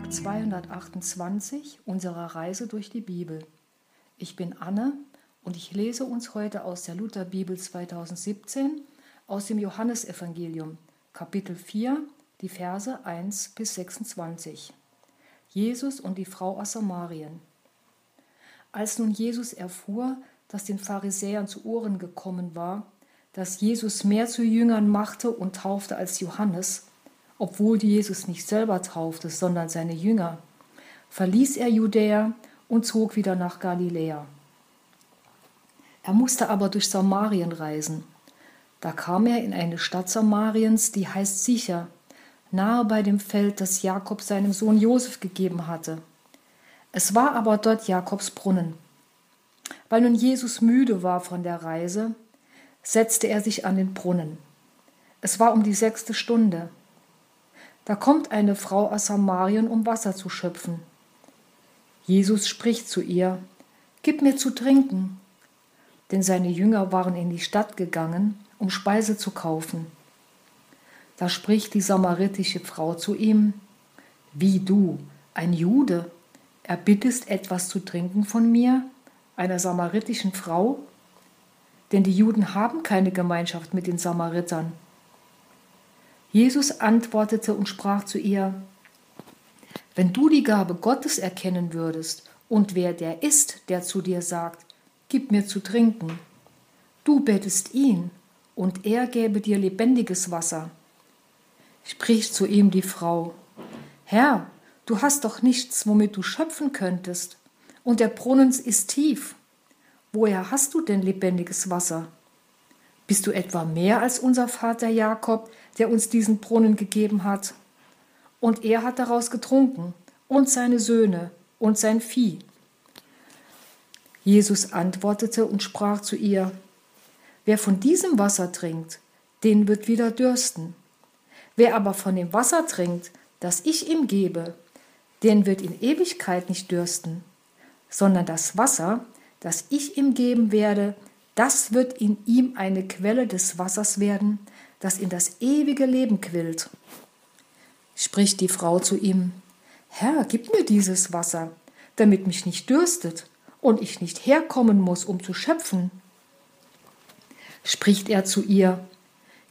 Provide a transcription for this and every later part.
Tag 228 unserer Reise durch die Bibel. Ich bin Anne und ich lese uns heute aus der Lutherbibel 2017 aus dem Johannesevangelium, Kapitel 4, die Verse 1 bis 26. Jesus und die Frau aus Samarien. Als nun Jesus erfuhr, dass den Pharisäern zu Ohren gekommen war, dass Jesus mehr zu Jüngern machte und taufte als Johannes, obwohl Jesus nicht selber taufte, sondern seine Jünger, verließ er Judäa und zog wieder nach Galiläa. Er musste aber durch Samarien reisen. Da kam er in eine Stadt Samariens, die heißt Sicher, nahe bei dem Feld, das Jakob seinem Sohn Josef gegeben hatte. Es war aber dort Jakobs Brunnen. Weil nun Jesus müde war von der Reise, setzte er sich an den Brunnen. Es war um die sechste Stunde. Da kommt eine Frau aus Samarien, um Wasser zu schöpfen. Jesus spricht zu ihr, Gib mir zu trinken. Denn seine Jünger waren in die Stadt gegangen, um Speise zu kaufen. Da spricht die samaritische Frau zu ihm, Wie du, ein Jude, erbittest etwas zu trinken von mir, einer samaritischen Frau? Denn die Juden haben keine Gemeinschaft mit den Samaritern. Jesus antwortete und sprach zu ihr, Wenn du die Gabe Gottes erkennen würdest und wer der ist, der zu dir sagt, Gib mir zu trinken, du bettest ihn und er gäbe dir lebendiges Wasser. Spricht zu ihm die Frau, Herr, du hast doch nichts, womit du schöpfen könntest, und der Brunnen ist tief. Woher hast du denn lebendiges Wasser? Bist du etwa mehr als unser Vater Jakob, der uns diesen Brunnen gegeben hat? Und er hat daraus getrunken, und seine Söhne und sein Vieh. Jesus antwortete und sprach zu ihr, Wer von diesem Wasser trinkt, den wird wieder dürsten. Wer aber von dem Wasser trinkt, das ich ihm gebe, den wird in Ewigkeit nicht dürsten, sondern das Wasser, das ich ihm geben werde, das wird in ihm eine Quelle des Wassers werden, das in das ewige Leben quillt. Spricht die Frau zu ihm, Herr, gib mir dieses Wasser, damit mich nicht dürstet und ich nicht herkommen muss, um zu schöpfen. Spricht er zu ihr,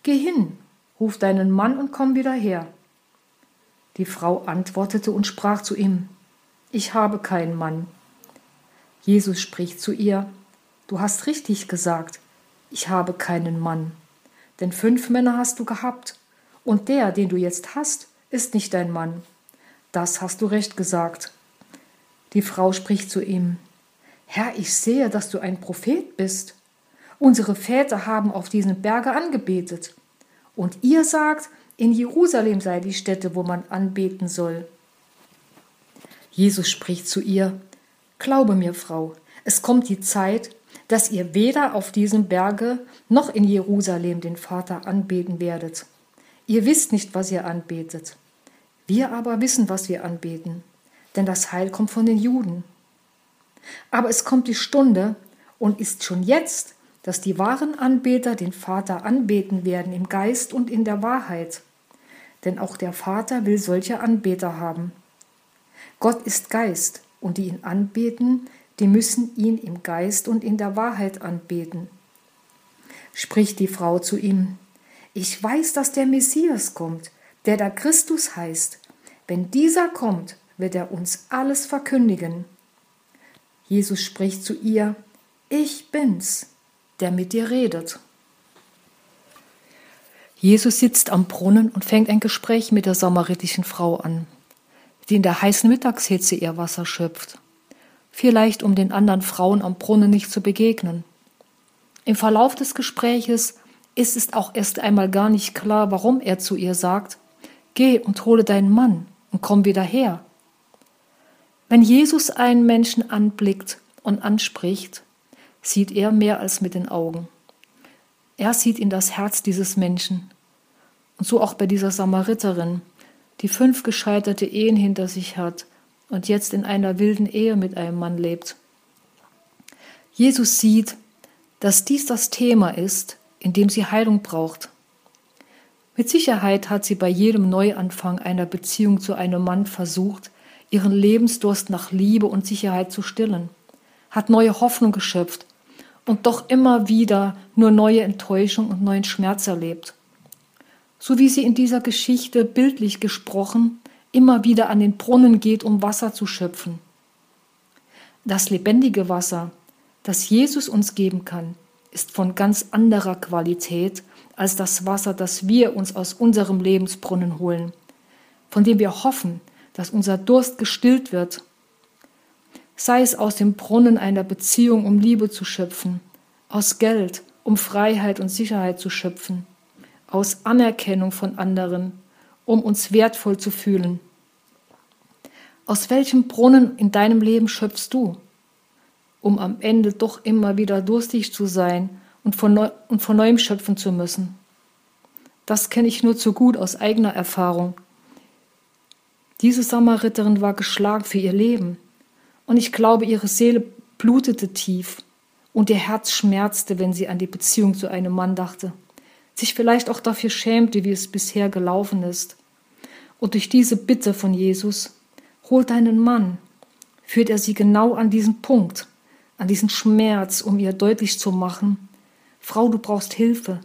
Geh hin, ruf deinen Mann und komm wieder her. Die Frau antwortete und sprach zu ihm, Ich habe keinen Mann. Jesus spricht zu ihr, Du hast richtig gesagt, ich habe keinen Mann. Denn fünf Männer hast du gehabt, und der, den du jetzt hast, ist nicht dein Mann. Das hast du recht gesagt. Die Frau spricht zu ihm, Herr, ich sehe, dass du ein Prophet bist. Unsere Väter haben auf diesem Berge angebetet. Und ihr sagt, in Jerusalem sei die Stätte, wo man anbeten soll. Jesus spricht zu ihr, Glaube mir, Frau, es kommt die Zeit, dass ihr weder auf diesem Berge noch in Jerusalem den Vater anbeten werdet. Ihr wisst nicht, was ihr anbetet. Wir aber wissen, was wir anbeten, denn das Heil kommt von den Juden. Aber es kommt die Stunde und ist schon jetzt, dass die wahren Anbeter den Vater anbeten werden im Geist und in der Wahrheit. Denn auch der Vater will solche Anbeter haben. Gott ist Geist, und die ihn anbeten, die müssen ihn im Geist und in der Wahrheit anbeten. Spricht die Frau zu ihm, ich weiß, dass der Messias kommt, der da Christus heißt. Wenn dieser kommt, wird er uns alles verkündigen. Jesus spricht zu ihr, ich bin's, der mit dir redet. Jesus sitzt am Brunnen und fängt ein Gespräch mit der samaritischen Frau an, die in der heißen Mittagshitze ihr Wasser schöpft vielleicht um den anderen Frauen am Brunnen nicht zu begegnen. Im Verlauf des Gespräches ist es auch erst einmal gar nicht klar, warum er zu ihr sagt, Geh und hole deinen Mann und komm wieder her. Wenn Jesus einen Menschen anblickt und anspricht, sieht er mehr als mit den Augen. Er sieht in das Herz dieses Menschen. Und so auch bei dieser Samariterin, die fünf gescheiterte Ehen hinter sich hat und jetzt in einer wilden Ehe mit einem Mann lebt. Jesus sieht, dass dies das Thema ist, in dem sie Heilung braucht. Mit Sicherheit hat sie bei jedem Neuanfang einer Beziehung zu einem Mann versucht, ihren Lebensdurst nach Liebe und Sicherheit zu stillen, hat neue Hoffnung geschöpft und doch immer wieder nur neue Enttäuschung und neuen Schmerz erlebt. So wie sie in dieser Geschichte bildlich gesprochen immer wieder an den Brunnen geht, um Wasser zu schöpfen. Das lebendige Wasser, das Jesus uns geben kann, ist von ganz anderer Qualität als das Wasser, das wir uns aus unserem Lebensbrunnen holen, von dem wir hoffen, dass unser Durst gestillt wird. Sei es aus dem Brunnen einer Beziehung, um Liebe zu schöpfen, aus Geld, um Freiheit und Sicherheit zu schöpfen, aus Anerkennung von anderen, um uns wertvoll zu fühlen. Aus welchem Brunnen in deinem Leben schöpfst du, um am Ende doch immer wieder durstig zu sein und von, neu, und von neuem schöpfen zu müssen? Das kenne ich nur zu gut aus eigener Erfahrung. Diese Samariterin war geschlagen für ihr Leben, und ich glaube, ihre Seele blutete tief und ihr Herz schmerzte, wenn sie an die Beziehung zu einem Mann dachte, sich vielleicht auch dafür schämte, wie es bisher gelaufen ist. Und durch diese Bitte von Jesus holt deinen Mann, führt er sie genau an diesen Punkt, an diesen Schmerz, um ihr deutlich zu machen, Frau, du brauchst Hilfe,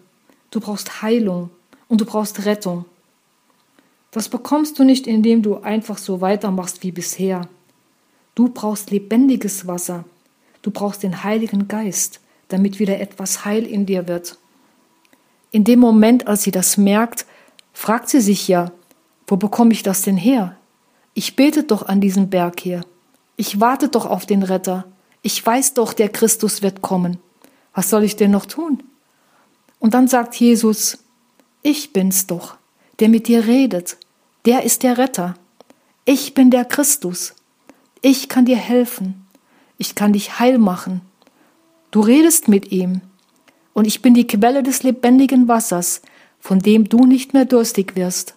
du brauchst Heilung und du brauchst Rettung. Das bekommst du nicht, indem du einfach so weitermachst wie bisher. Du brauchst lebendiges Wasser, du brauchst den Heiligen Geist, damit wieder etwas Heil in dir wird. In dem Moment, als sie das merkt, fragt sie sich ja, wo bekomme ich das denn her? Ich bete doch an diesem Berg hier. Ich warte doch auf den Retter. Ich weiß doch, der Christus wird kommen. Was soll ich denn noch tun? Und dann sagt Jesus, ich bin's doch, der mit dir redet. Der ist der Retter. Ich bin der Christus. Ich kann dir helfen. Ich kann dich heil machen. Du redest mit ihm. Und ich bin die Quelle des lebendigen Wassers, von dem du nicht mehr durstig wirst.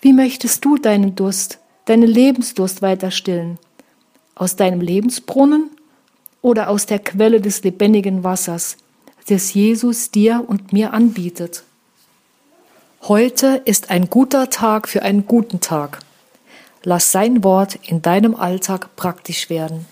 Wie möchtest du deinen Durst, deinen Lebensdurst weiter stillen? Aus deinem Lebensbrunnen oder aus der Quelle des lebendigen Wassers, das Jesus dir und mir anbietet? Heute ist ein guter Tag für einen guten Tag. Lass sein Wort in deinem Alltag praktisch werden.